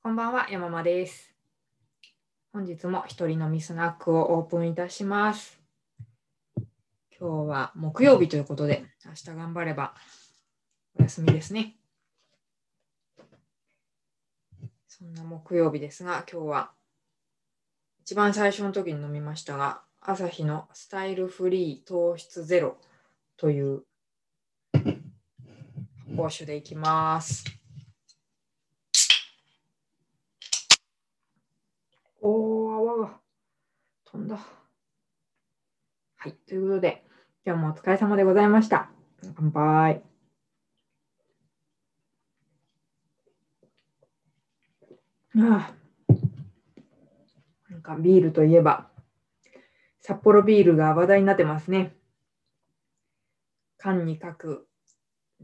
こんばんは、山間です。本日も一人飲みスナックをオープンいたします。今日は木曜日ということで、明日頑張ればお休みですね。そんな木曜日ですが、今日は一番最初の時に飲みましたが、朝日のスタイルフリー糖質ゼロという発泡酒でいきます。お、飛んだ。はい、ということで、今日もお疲れ様でございました。乾杯。あ、なんかビールといえば、札幌ビールが話題になってますね。缶に書く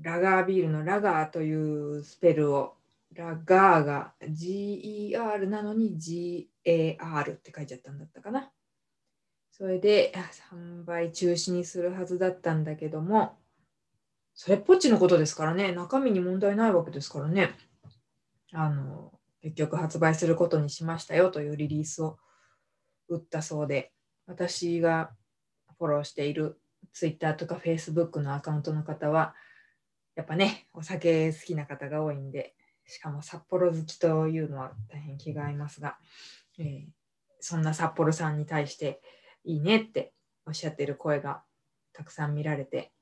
ラガービールのラガーというスペルをラガーが GER なのに G AR って書いちゃったんだったかな。それで販売中止にするはずだったんだけども、それっぽっちのことですからね、中身に問題ないわけですからね。あの、結局発売することにしましたよというリリースを打ったそうで、私がフォローしている Twitter とか Facebook のアカウントの方は、やっぱね、お酒好きな方が多いんで、しかも札幌好きというのは大変気が合いますが、えー、そんな札幌さんに対していいねっておっしゃってる声がたくさん見られて、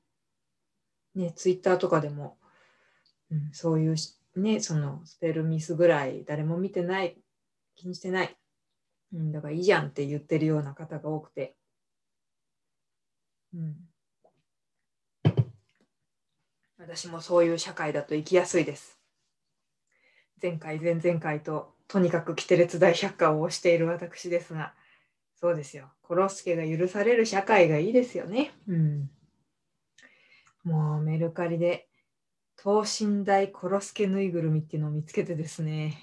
ね、ツイッターとかでも、うん、そういうね、そのスペルミスぐらい誰も見てない、気にしてない、うん、だからいいじゃんって言ってるような方が多くて、うん、私もそういう社会だと生きやすいです。前回、前々回ととにかくキテレツ大百科を推している私ですが、そうですよ。コロスケが許される社会がいいですよね。うん。もうメルカリで等身大コロスケぬいぐるみっていうのを見つけてですね、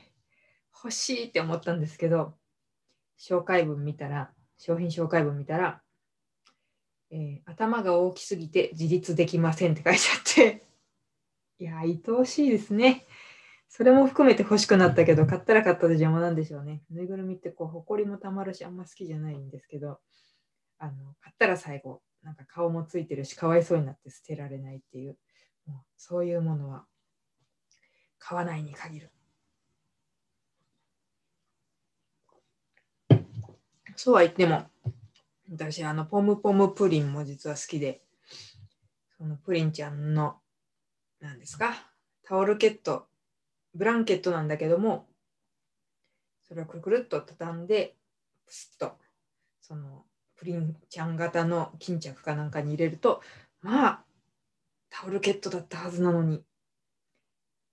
欲しいって思ったんですけど、紹介文見たら、商品紹介文見たら、えー、頭が大きすぎて自立できませんって書いてあって、いや、愛おしいですね。それも含めて欲しくなったけど、買ったら買ったで邪魔なんでしょうね。ぬいぐるみってこう、ほこりもたまるし、あんま好きじゃないんですけど、あの買ったら最後、なんか顔もついてるし、かわいそうになって捨てられないっていう、もうそういうものは買わないに限る。そうは言っても、私、あの、ポムポムプリンも実は好きで、そのプリンちゃんの、何ですか、タオルケット、ブランケットなんだけども、それをくるくるっと畳んで、プスッと、そのプリンちゃん型の巾着かなんかに入れると、まあ、タオルケットだったはずなのに、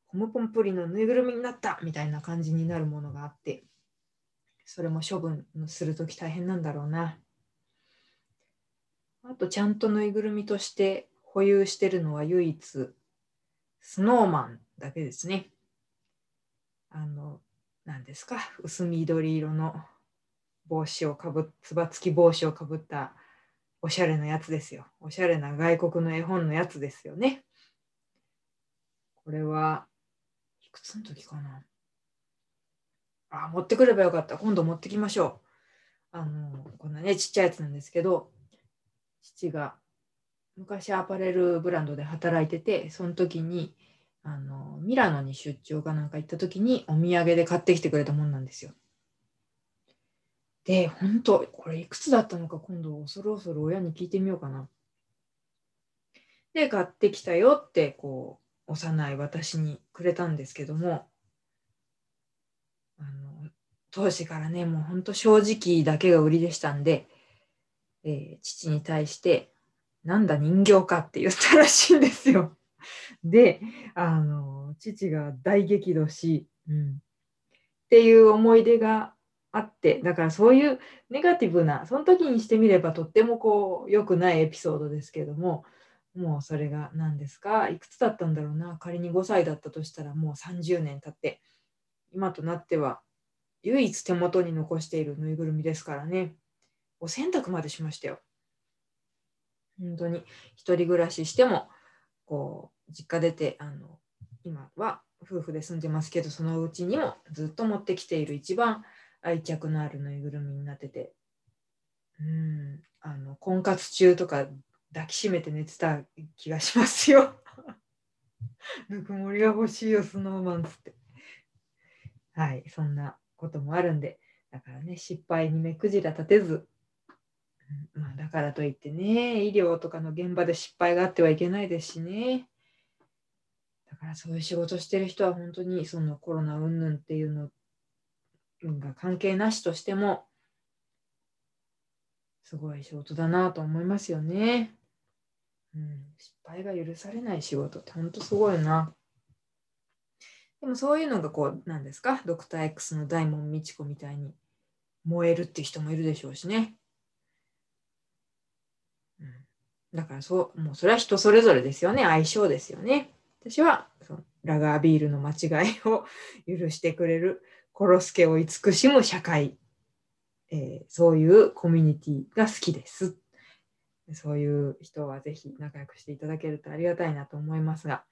ポムポムプリンのぬいぐるみになったみたいな感じになるものがあって、それも処分するとき大変なんだろうな。あと、ちゃんとぬいぐるみとして保有してるのは唯一、スノーマンだけですね。あの、何ですか、薄緑色の帽子をかぶつばつき帽子をかぶったおしゃれなやつですよ。おしゃれな外国の絵本のやつですよね。これはいくつの時かなあ、持ってくればよかった。今度持ってきましょう。あの、こんなね、ちっちゃいやつなんですけど、父が昔アパレルブランドで働いてて、その時にあのミラノに出張かなんか行った時にお土産で買ってきてくれたもんなんですよ。で、本当これいくつだったのか今度恐る恐る親に聞いてみようかな。で、買ってきたよってこう幼い私にくれたんですけども、あの当時からね、もう本当正直だけが売りでしたんで、えー、父に対して、なんだ人形かって言ったらしいんですよ。で、あの、父が大激怒し、うん、っていう思い出があって、だからそういうネガティブな、その時にしてみればとってもこう、良くないエピソードですけども、もうそれが何ですかいくつだったんだろうな仮に5歳だったとしたらもう30年経って、今となっては唯一手元に残しているぬいぐるみですからね。お洗濯までしましたよ。本当に一人暮らししてもこう実家出てあの今は夫婦で住んでますけどそのうちにもずっと持ってきている一番愛着のあるぬいぐるみになっててうんあの婚活中とか抱きしめて寝てた気がしますよ。ぬくもりが欲しいよスノーマンつって。はいそんなこともあるんでだからね失敗に目くじら立てずまあ、だからといってね、医療とかの現場で失敗があってはいけないですしね。だからそういう仕事してる人は本当にそのコロナ云々っていうのが関係なしとしても、すごい仕事だなと思いますよね。うん、失敗が許されない仕事って本当すごいな。でもそういうのがこう、なんですか、ドクター X の大門みち子みたいに燃えるっていう人もいるでしょうしね。だからそう、もうそれは人それぞれですよね。相性ですよね。私はそのラガービールの間違いを許してくれる、殺すけを慈しむ社会、えー、そういうコミュニティが好きです。そういう人はぜひ仲良くしていただけるとありがたいなと思いますが、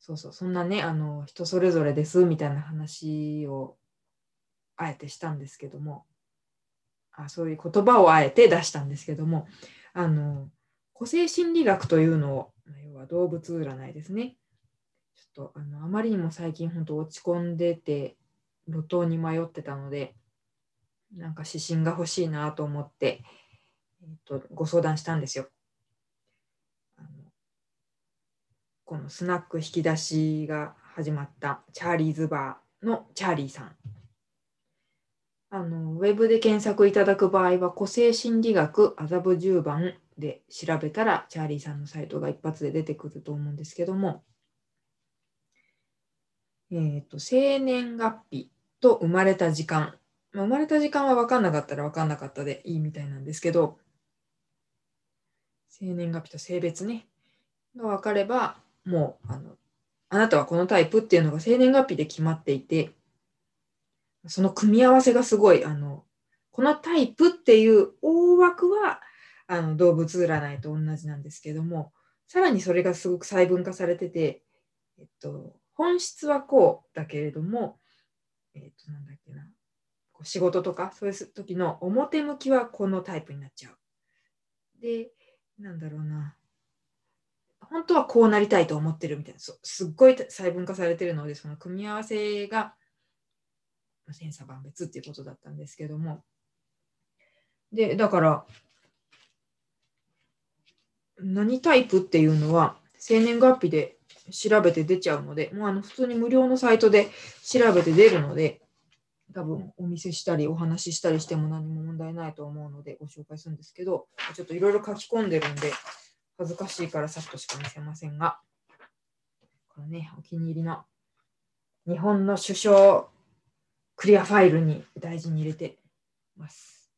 そうそう、そんなね、あの人それぞれですみたいな話をあえてしたんですけども、あそういう言葉をあえて出したんですけども、あの個性心理学というのを、要は動物占いですね。ちょっとあのあまりにも最近本当落ち込んでて、路頭に迷ってたので、なんか指針が欲しいなと思って、えーと、ご相談したんですよ。あのこのスナック引き出しが始まったチャーリーズバーのチャーリーさん。あのウェブで検索いただく場合は、個性心理学麻布十番で調べたら、チャーリーさんのサイトが一発で出てくると思うんですけども、えーと、生年月日と生まれた時間、まあ、生まれた時間は分かんなかったら分かんなかったでいいみたいなんですけど、生年月日と性別ね、が分かれば、もうあの、あなたはこのタイプっていうのが生年月日で決まっていて、その組み合わせがすごい、あの、このタイプっていう大枠はあの動物占いと同じなんですけどもさらにそれがすごく細分化されてて、えっと、本質はこうだけれども、えっと、なんだっけな仕事とかそういう時の表向きはこのタイプになっちゃう。でなんだろうな本当はこうなりたいと思ってるみたいなすっごい細分化されてるのでその組み合わせが千差万別っていうことだったんですけどもでだから何タイプっていうのは生年月日で調べて出ちゃうので、もうあの普通に無料のサイトで調べて出るので、多分お見せしたりお話ししたりしても何も問題ないと思うのでご紹介するんですけど、ちょっといろいろ書き込んでるんで、恥ずかしいからさっとしか見せませんが、これね、お気に入りの日本の首相クリアファイルに大事に入れてます。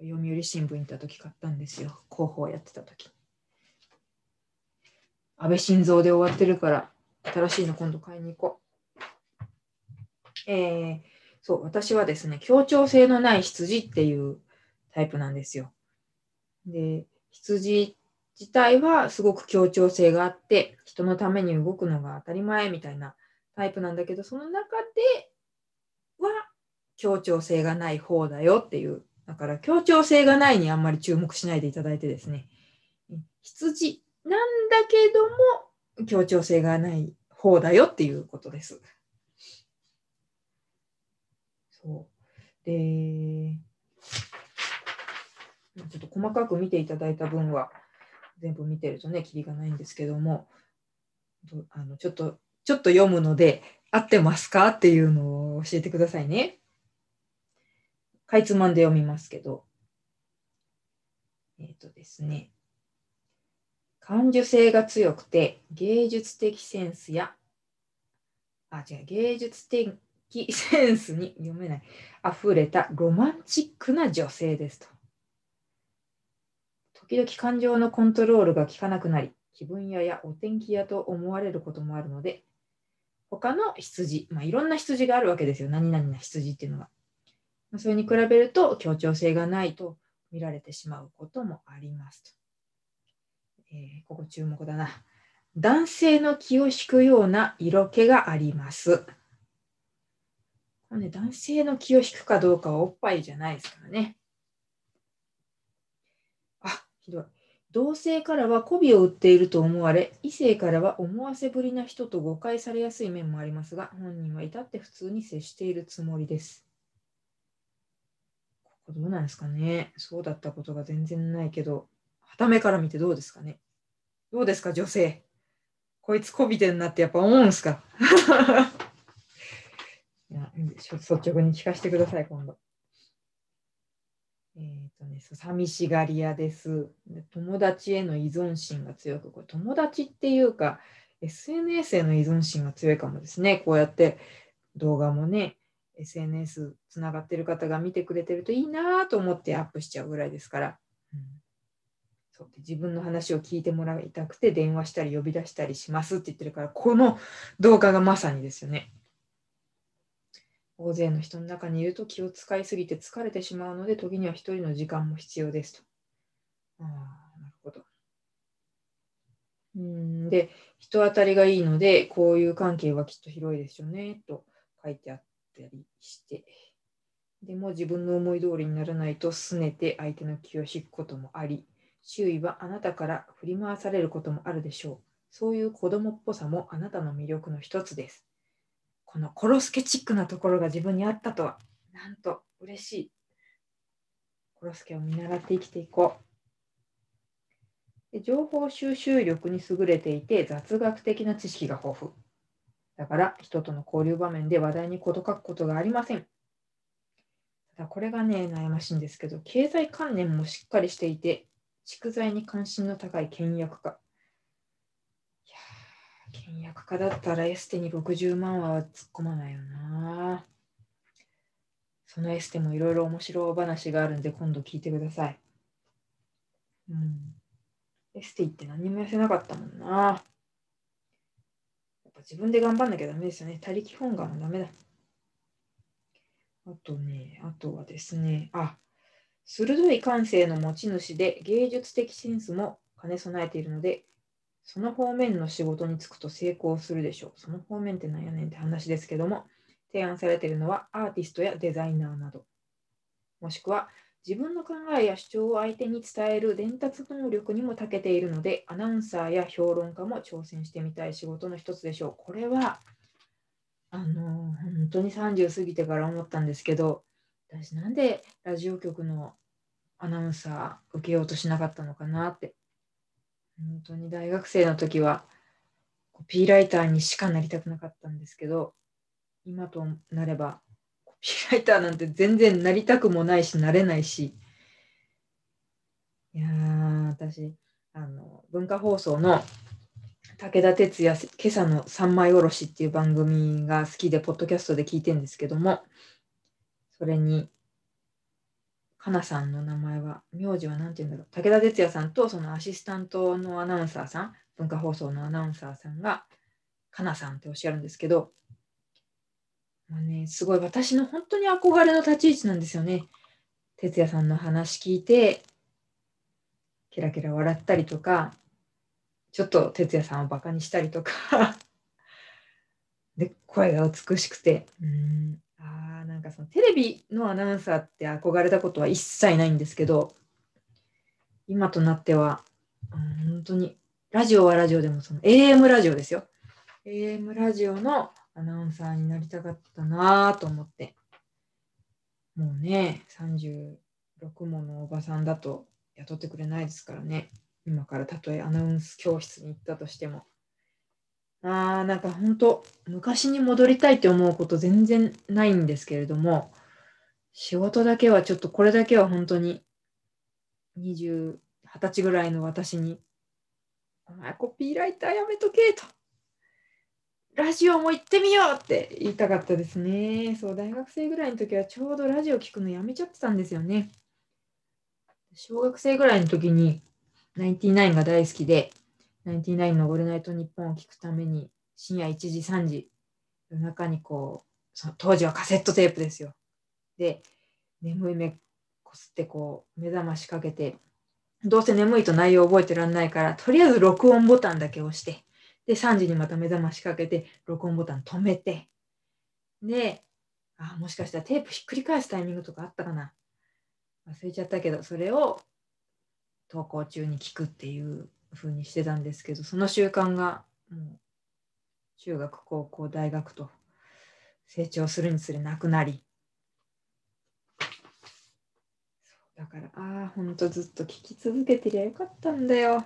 読売新聞行った時買ったんですよ。広報やってた時。安倍晋三で終わってるから、新しいの今度買いに行こう。えー、そう、私はですね、協調性のない羊っていうタイプなんですよ。で、羊自体はすごく協調性があって、人のために動くのが当たり前みたいなタイプなんだけど、その中では協調性がない方だよっていう。だから協調性がないにあんまり注目しないでいただいてですね、羊なんだけども協調性がない方だよっていうことです。そうでちょっと細かく見ていただいた分は全部見てるとね、きりがないんですけども、あのちょっと、ちょっと読むので、合ってますかっていうのを教えてくださいね。かいつまんで読みますけど、えっ、ー、とですね、感受性が強くて芸術的センスや、あ、違う、芸術的センスに読めない、溢れたロマンチックな女性ですと。時々感情のコントロールが効かなくなり、気分屋やお天気屋と思われることもあるので、他の羊、まあ、いろんな羊があるわけですよ。何々な羊っていうのが。それに比べると協調性がないと見られてしまうこともありますと。えー、ここ注目だな。男性の気を引くような色気があります。これね、男性の気を引くかどうかはおっぱいじゃないですからね。あ、ひどい。同性からは媚びを売っていると思われ、異性からは思わせぶりな人と誤解されやすい面もありますが、本人は至って普通に接しているつもりです。ここどうなんですかねそうだったことが全然ないけど、はためから見てどうですかねどうですか、女性。こいつこびてんなってやっぱ思うんすか？いや率直に聞かせてください、今度。えっ、ー、とね、寂しがり屋です。友達への依存心が強く、これ友達っていうか、SNS への依存心が強いかもですね。こうやって動画もね、SNS つながってる方が見てくれてるといいなと思ってアップしちゃうぐらいですから、うん、そう自分の話を聞いてもらいたくて電話したり呼び出したりしますって言ってるから、この動画がまさにですよね。大勢の人の中にいると気を使いすぎて疲れてしまうので、時には一人の時間も必要ですと。ああ、なるほど。うんで、人当たりがいいので、こういう関係はきっと広いでしょうね、と書いてあったりして。でも自分の思い通りにならないと拗ねて相手の気を引くこともあり、周囲はあなたから振り回されることもあるでしょう。そういう子供っぽさもあなたの魅力の一つです。このコロスケチックなところが自分にあったとは、なんと嬉しい。コロスケを見習って生きていこう。で情報収集力に優れていて雑学的な知識が豊富。だから人との交流場面で話題に事欠くことがありません。ただこれがね、悩ましいんですけど、経済関連もしっかりしていて、蓄財に関心の高い倹約家。いや倹約家だったらエステに60万は突っ込まないよな。そのエステもいろいろ面白い話があるんで今度聞いてください。うん。エステ行って何も痩せなかったもんな。やっぱ自分で頑張んなきゃダメですよね。他力本願はダメだ。あとね、あとはですね、あ、鋭い感性の持ち主で芸術的センスも兼ね備えているので、その方面の仕事に就くと成功するでしょう。その方面ってなんやねんって話ですけども、提案されているのはアーティストやデザイナーなど、もしくは自分の考えや主張を相手に伝える伝達能力にも長けているので、アナウンサーや評論家も挑戦してみたい仕事の一つでしょう。これは、あの、本当に30過ぎてから思ったんですけど、私なんでラジオ局のアナウンサー受けようとしなかったのかなって本当に大学生の時はコピーライターにしかなりたくなかったんですけど今となればコピーライターなんて全然なりたくもないしなれないしいやー私あの文化放送の武田鉄矢今朝の三枚おろしっていう番組が好きでポッドキャストで聞いてるんですけどもそれにかなさんの名前は、名字は何て言うんだろう。武田鉄矢さんとそのアシスタントのアナウンサーさん、文化放送のアナウンサーさんが、かなさんっておっしゃるんですけど、まあね、すごい私の本当に憧れの立ち位置なんですよね。哲也さんの話聞いて、ケラケラ笑ったりとか、ちょっと哲也さんをバカにしたりとか で、声が美しくて、うんなんかそのテレビのアナウンサーって憧れたことは一切ないんですけど今となっては、うん、本当にラジオはラジオでもその AM ラジオですよ。AM ラジオのアナウンサーになりたかったなと思って。もうね36ものおばさんだと雇ってくれないですからね。今からたとえアナウンス教室に行ったとしても。ああ、なんか本当、昔に戻りたいって思うこと全然ないんですけれども、仕事だけはちょっとこれだけは本当に20、20歳ぐらいの私に、お前コピーライターやめとけと。ラジオも行ってみようって言いたかったですね。そう、大学生ぐらいの時はちょうどラジオ聞くのやめちゃってたんですよね。小学生ぐらいの時に、ナインティナインが大好きで、ナインティナインのオールナイトニッポンを聞くために深夜1時3時夜中にこうその当時はカセットテープですよで眠い目こすってこう目覚ましかけてどうせ眠いと内容覚えてらんないからとりあえず録音ボタンだけ押してで、3時にまた目覚ましかけて、録音ボタン止めて、で、あ、もしかしたらテープひっくり返すタイミングとかあったかな。忘れちゃったけど、それを登校中に聞くっていう風にしてたんですけど、その習慣がもう中学、高校、大学と成長するにつれなくなり、だから、ああ、ほんとずっと聞き続けてりゃよかったんだよ。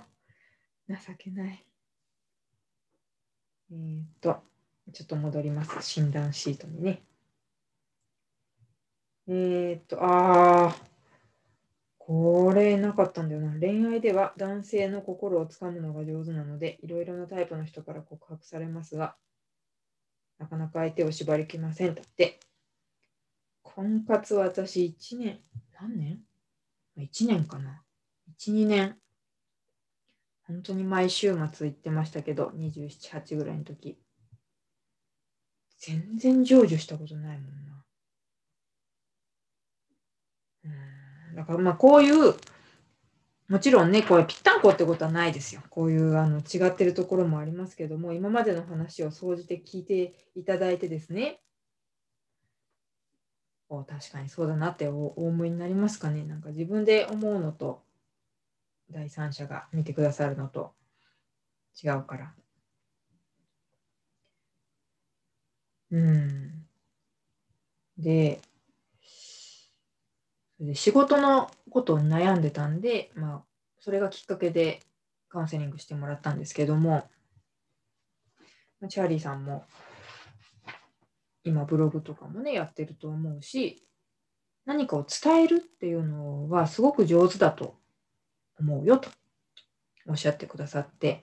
情けない。えー、っと、ちょっと戻ります。診断シートにね。えー、っと、ああ、これなかったんだよな。恋愛では男性の心をつかむのが上手なので、いろいろなタイプの人から告白されますが、なかなか相手を縛りきません。だって、婚活は私1年、何年？1年かな。1、2年。本当に毎週末行ってましたけど、27、8ぐらいの時。全然成就したことないもんな。うん。だからまあこういう、もちろんね、これぴったんこってことはないですよ。こういうあの違ってるところもありますけども、今までの話を総じて聞いていただいてですね、お確かにそうだなってお思いになりますかね。なんか自分で思うのと第三者が見てくださるのと違うから。うん。で仕事のことに悩んでたんで、まあ、それがきっかけでカウンセリングしてもらったんですけども、チャーリーさんも今ブログとかもね、やってると思うし、何かを伝えるっていうのはすごく上手だと思うよとおっしゃってくださって。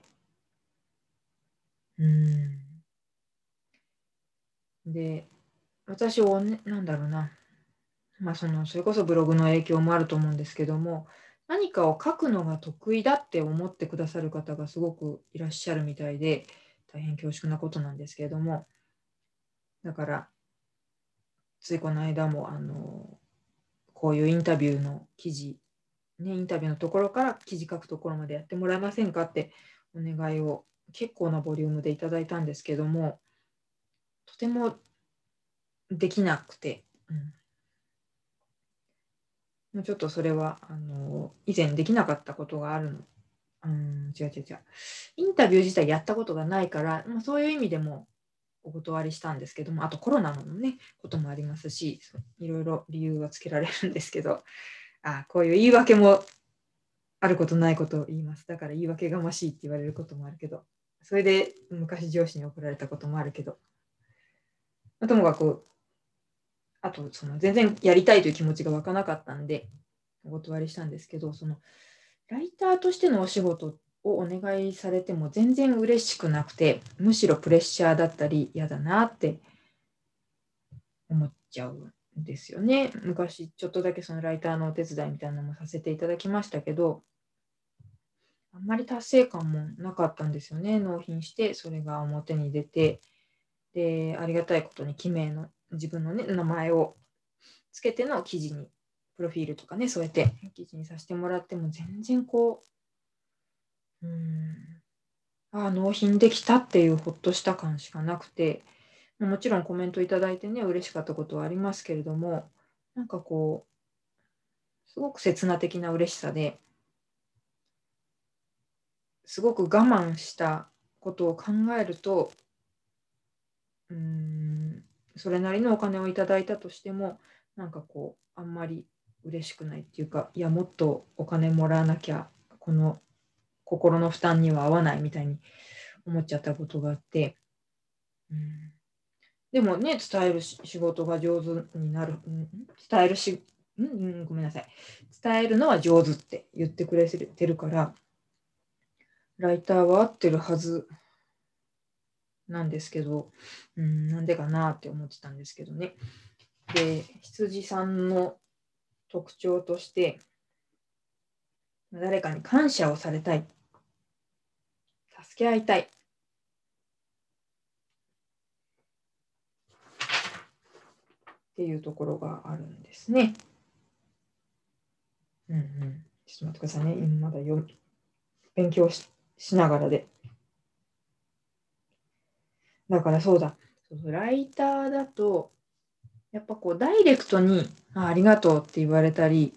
うん。で、私をね、なんだろうな。まあその、それこそブログの影響もあると思うんですけども、何かを書くのが得意だって思ってくださる方がすごくいらっしゃるみたいで、大変恐縮なことなんですけれども、だから、ついこの間も、あの、こういうインタビューの記事、ね、インタビューのところから記事書くところまでやってもらえませんかってお願いを結構なボリュームでいただいたんですけども、とてもできなくて、うん、ちょっとそれはあの以前できなかったことがあるの。うん、違う違う違う。インタビュー自体やったことがないから、まあ、そういう意味でもお断りしたんですけども、あとコロナのね、こともありますし、いろいろ理由はつけられるんですけど、あこういう言い訳もあることないことを言います。だから言い訳がましいって言われることもあるけど、それで昔上司に怒られたこともあるけど、まあ、ともかく、あとその全然やりたいという気持ちが湧かなかったんで、お断りしたんですけど、そのライターとしてのお仕事をお願いされても全然嬉しくなくて、むしろプレッシャーだったり嫌だなって思っちゃうんですよね。昔ちょっとだけそのライターのお手伝いみたいなのもさせていただきましたけど、あんまり達成感もなかったんですよね。納品して、それが表に出て、で、ありがたいことに記名の自分の、ね、名前をつけての記事に、プロフィールとかね、添えて記事にさせてもらっても全然こう、うんあ納品できたっていうほっとした感しかなくてもちろんコメントいただいてね嬉しかったことはありますけれどもなんかこうすごく刹那的な嬉しさですごく我慢したことを考えるとうんそれなりのお金をいただいたとしてもなんかこうあんまり嬉しくないっていうかいやもっとお金もらわなきゃこの心の負担には合わないみたいに思っちゃったことがあって、うん、でもね伝える仕事が上手になる、うん、伝えるし、うん、うん、ごめんなさい。伝えるのは上手って言ってくれてるからライターは合ってるはず。なんですけど、うん、なんでかなって思ってたんですけどね。で、羊さんの特徴として、誰かに感謝をされたい。助け合いたい。っていうところがあるんですね。うんうん。ちょっと待ってくださいね。今まだよ勉強ししながらで。だからそうだ、ライターだと、やっぱこうダイレクトにありがとうって言われたり、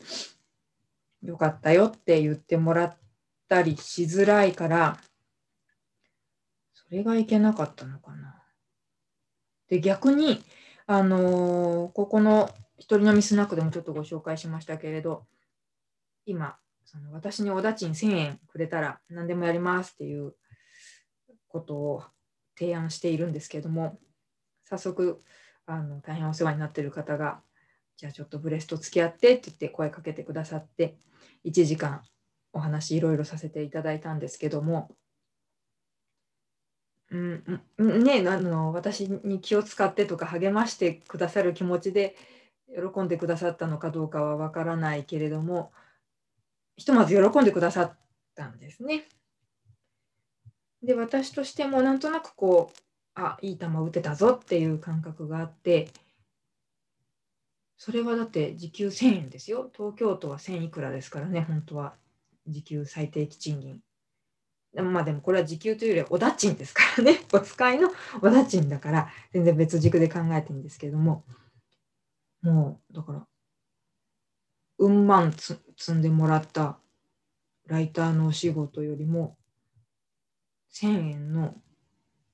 よかったよって言ってもらったりしづらいから、それがいけなかったのかな。で、逆に、あのー、ここの一人飲みスナックでもちょっとご紹介しましたけれど、今、その私におだちん1000円くれたら何でもやりますっていうことを提案しているんですけれども、早速、あの大変お世話になっている方が、じゃあちょっとブレスト付き合ってって言って声かけてくださって、1時間お話いろいろさせていただいたんですけども、うん、ねあの私に気を使ってとか励ましてくださる気持ちで喜んでくださったのかどうかはわからないけれどもひとまず喜んでくださったんですね。で私としてもなんとなくこうあいい球打てたぞっていう感覚があってそれはだって時給1000円ですよ。東京都は1000いくらですからね本当は。時給最低賃金。まあでもこれは時給というよりはおだちんですからね。お使いのおだちんだから全然別軸で考えてるんですけども。もうだからうんまん積んでもらったライターのお仕事よりも1000円の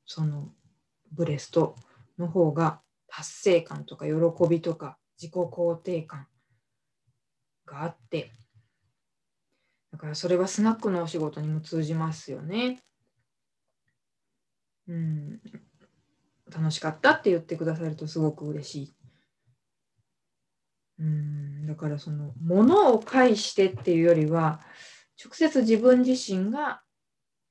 そのブレストの方が達成感とか喜びとか自己肯定感があってだからそれはスナックのお仕事にも通じますよね。うん、楽しかったって言ってくださるとすごく嬉しい。うんだからその物を介してっていうよりは直接自分自身が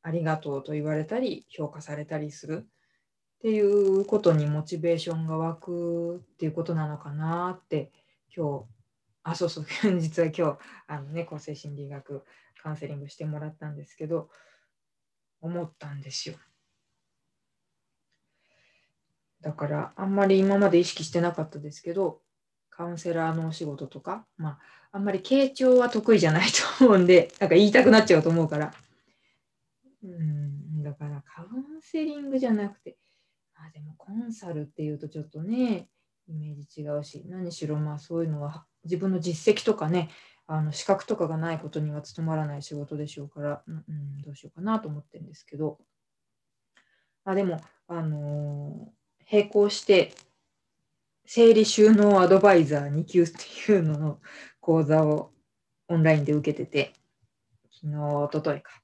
ありがとうと言われたり評価されたりするっていうことにモチベーションが湧くっていうことなのかなって今日あそうそう 実は今日あの、ね、厚生心理学カウンセリングしてもらったんですけど思ったんですよ。だからあんまり今まで意識してなかったですけどカウンセラーのお仕事とか、まあ、あんまり傾聴は得意じゃないと思うんでなんか言いたくなっちゃうと思うからうんだからカウンセリングじゃなくてまあでもコンサルっていうとちょっとねイメージ違うし何しろまあそういうのは自分の実績とかねあの資格とかがないことには務まらない仕事でしょうから、うん、どうしようかなと思ってるんですけど。あでも、あのー、並行して整理収納アドバイザー2級っていうのの講座をオンラインで受けてて昨日おとといか、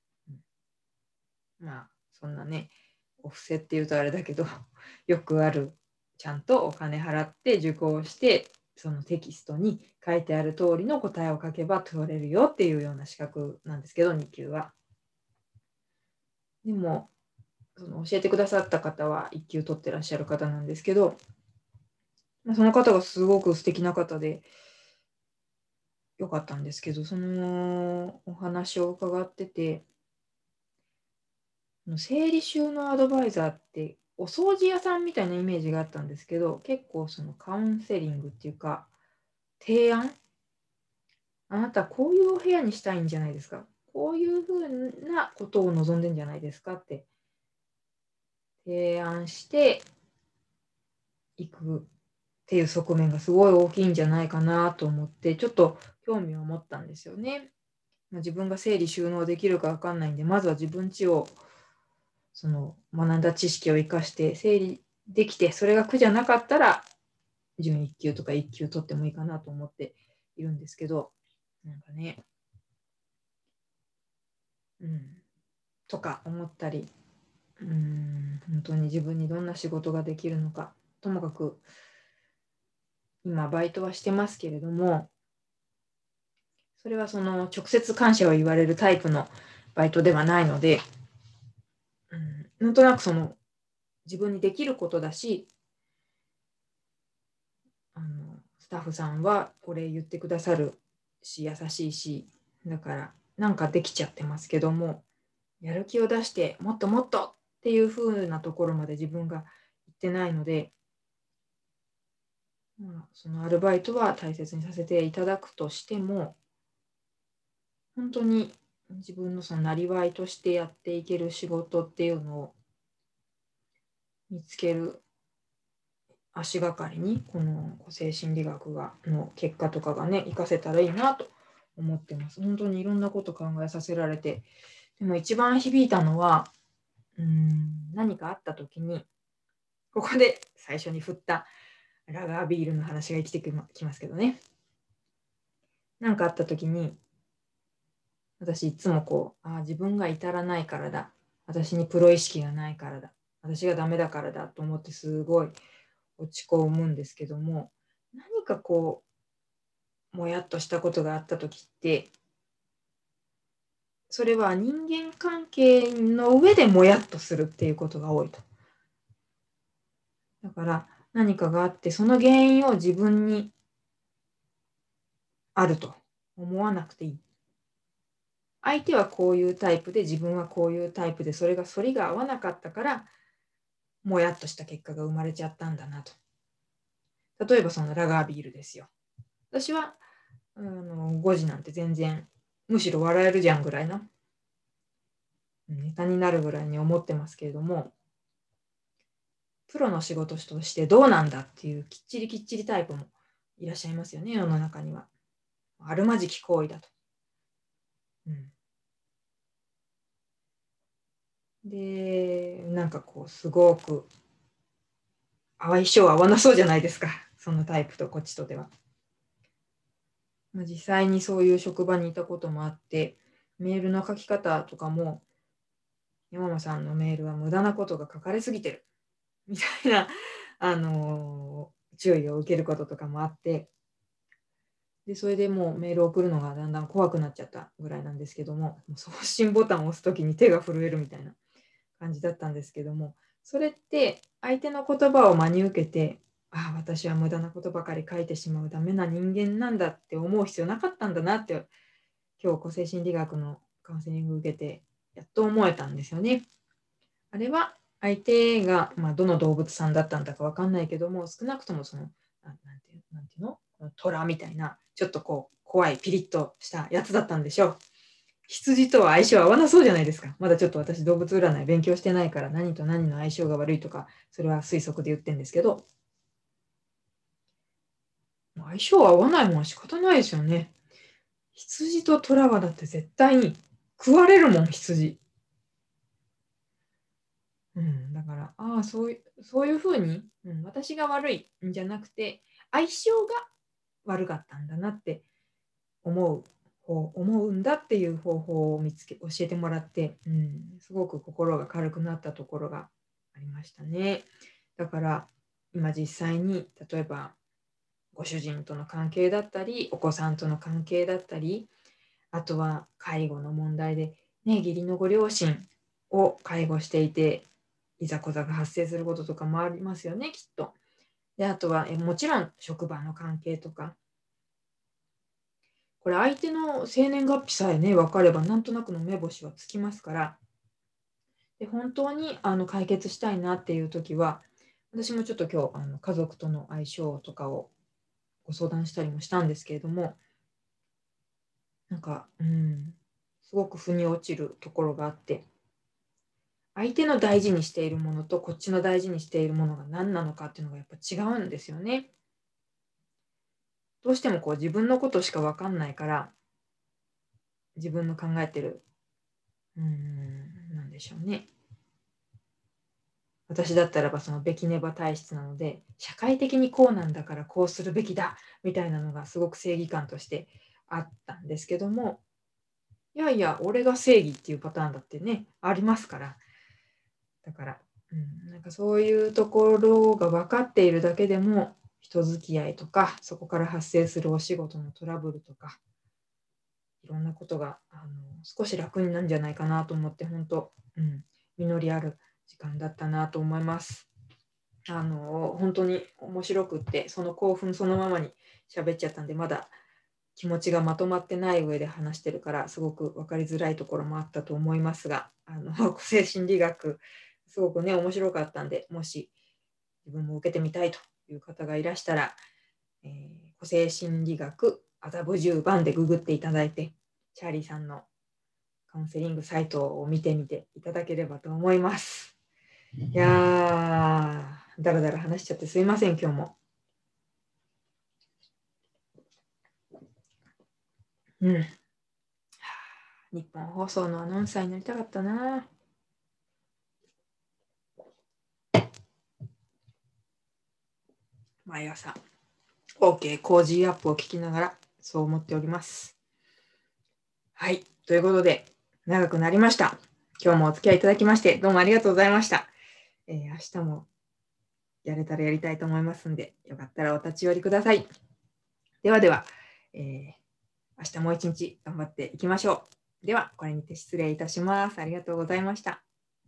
まあそんなねお布施っていうとあれだけど よくあるちゃんとお金払って受講してそのテキストに書いてある通りの答えを書けば取れるよっていうような資格なんですけど2級は。でもその教えてくださった方は1級取ってらっしゃる方なんですけどまあその方がすごく素敵な方でよかったんですけどそのお話を伺ってて整理収納アドバイザーってお掃除屋さんみたいなイメージがあったんですけど結構そのカウンセリングっていうか提案？あなたこういうお部屋にしたいんじゃないですか？こういうふうなことを望んでんじゃないですか？って提案していくっていう側面がすごい大きいんじゃないかなと思ってちょっと興味を持ったんですよね。自分が整理収納できるか分かんないんでまずは自分家をその学んだ知識を生かして整理できてそれが苦じゃなかったら準1級とか1級取ってもいいかなと思っているんですけどなんかね。うん。とか思ったりうん。本当に自分にどんな仕事ができるのかともかく今バイトはしてますけれどもそれはその直接感謝を言われるタイプのバイトではないのでなんとなくその自分にできることだしあのスタッフさんはこれ言ってくださるし優しいしだからなんかできちゃってますけどもやる気を出してもっともっとっていう風なところまで自分が行ってないので、まあ、そのアルバイトは大切にさせていただくとしても本当に自分のそのなりわいとしてやっていける仕事っていうのを見つける足がかりにこの個性心理学がの結果とかがね活かせたらいいなと思ってます。本当にいろんなこと考えさせられてでも一番響いたのはうん何かあった時にここで最初に振ったラガービールの話が生きてきますけどね。何かあった時に私いつもこうあ自分が至らないからだ私にプロ意識がないからだ私がダメだからだと思ってすごい落ち込むんですけども何かこうもやっとしたことがあった時ってそれは人間関係の上でもやっとするっていうことが多いと。だから何かがあってその原因を自分にあると思わなくていい。相手はこういうタイプで自分はこういうタイプでそれが反りが合わなかったからもやっとした結果が生まれちゃったんだなと。例えばそのラガービールですよ。私はあの5時なんて全然むしろ笑えるじゃんぐらいのネタになるぐらいに思ってますけれどもプロの仕事としてどうなんだっていうきっちりきっちりタイプもいらっしゃいますよね世の中には。あるまじき行為だと。でなんかこうすごく相性合わなそうじゃないですか。そのタイプとこっちとでは。ま、実際にそういう職場にいたこともあってメールの書き方とかも山間さんのメールは無駄なことが書かれすぎてる。みたいな、あのー、注意を受けることとかもあってでそれでもうメール送るのがだんだん怖くなっちゃったぐらいなんですけども送信ボタンを押す時に手が震えるみたいな感じだったんですけどもそれって相手の言葉を真に受けてああ私は無駄なことばかり書いてしまうダメな人間なんだって思う必要なかったんだなって今日個性心理学のカウンセリング受けてやっと思えたんですよね。あれは相手が、まあ、どの動物さんだったんだか分かんないけども少なくともそのなんていうなんていうの？虎みたいなちょっとこう怖いピリッとしたやつだったんでしょう。羊とは相性合わなそうじゃないですか。まだちょっと私動物占い勉強してないから何と何の相性が悪いとかそれは推測で言ってるんですけど相性合わないもんは仕方ないですよね。羊と虎はだって絶対に食われるもん、羊。うん、だから、ああ、そういうそういうふうに、うん、私が悪いんじゃなくて、相性が悪かったんだなって思う方思うんだっていう方法を見つけ教えてもらって、うん、すごく心が軽くなったところがありましたね。だから今実際に例えばご主人との関係だったりお子さんとの関係だったりあとは介護の問題で、ね、義理のご両親を介護していていざこざが発生することとかもありますよねきっと。であとはえもちろん職場の関係とか。これ相手の生年月日さえね分かればなんとなくの目星はつきますから。で本当にあの解決したいなっていう時は私もちょっと今日あの家族との相性とかをご相談したりもしたんですけれども。なんかうんすごく腑に落ちるところがあって。相手の大事にしているものとこっちの大事にしているものが何なのかっていうのがやっぱ違うんですよね。どうしてもこう自分のことしか分かんないから自分の考えてるうーんなんでしょうね私だったらばそのべきねば体質なので社会的にこうなんだからこうするべきだみたいなのがすごく正義感としてあったんですけどもいやいや俺が正義っていうパターンだってねありますからだから、うん、なんかそういうところが分かっているだけでも人付き合いとかそこから発生するお仕事のトラブルとかいろんなことがあの少し楽になるんじゃないかなと思って本当、うん、実りある時間だったなと思います。あの本当に面白くってその興奮そのままに喋っちゃったんでまだ気持ちがまとまってない上で話してるからすごく分かりづらいところもあったと思いますがあの 個性心理学すごくね面白かったんでもし自分も受けてみたいという方がいらしたら、えー、個性心理学麻布十番でググっていただいてチャーリーさんのカウンセリングサイトを見てみていただければと思います。いやー、だらだら話しちゃってすいません、今日も。うん。日本放送のアナウンサーになりたかったな。毎朝、OK コージーアップを聞きながら、そう思っております。はい。ということで、長くなりました。今日もお付き合いいただきまして、どうもありがとうございました。えー、明日もやれたらやりたいと思いますんで、よかったらお立ち寄りください。ではでは、えー、明日もう一日頑張っていきましょう。では、これにて失礼いたします。ありがとうございました。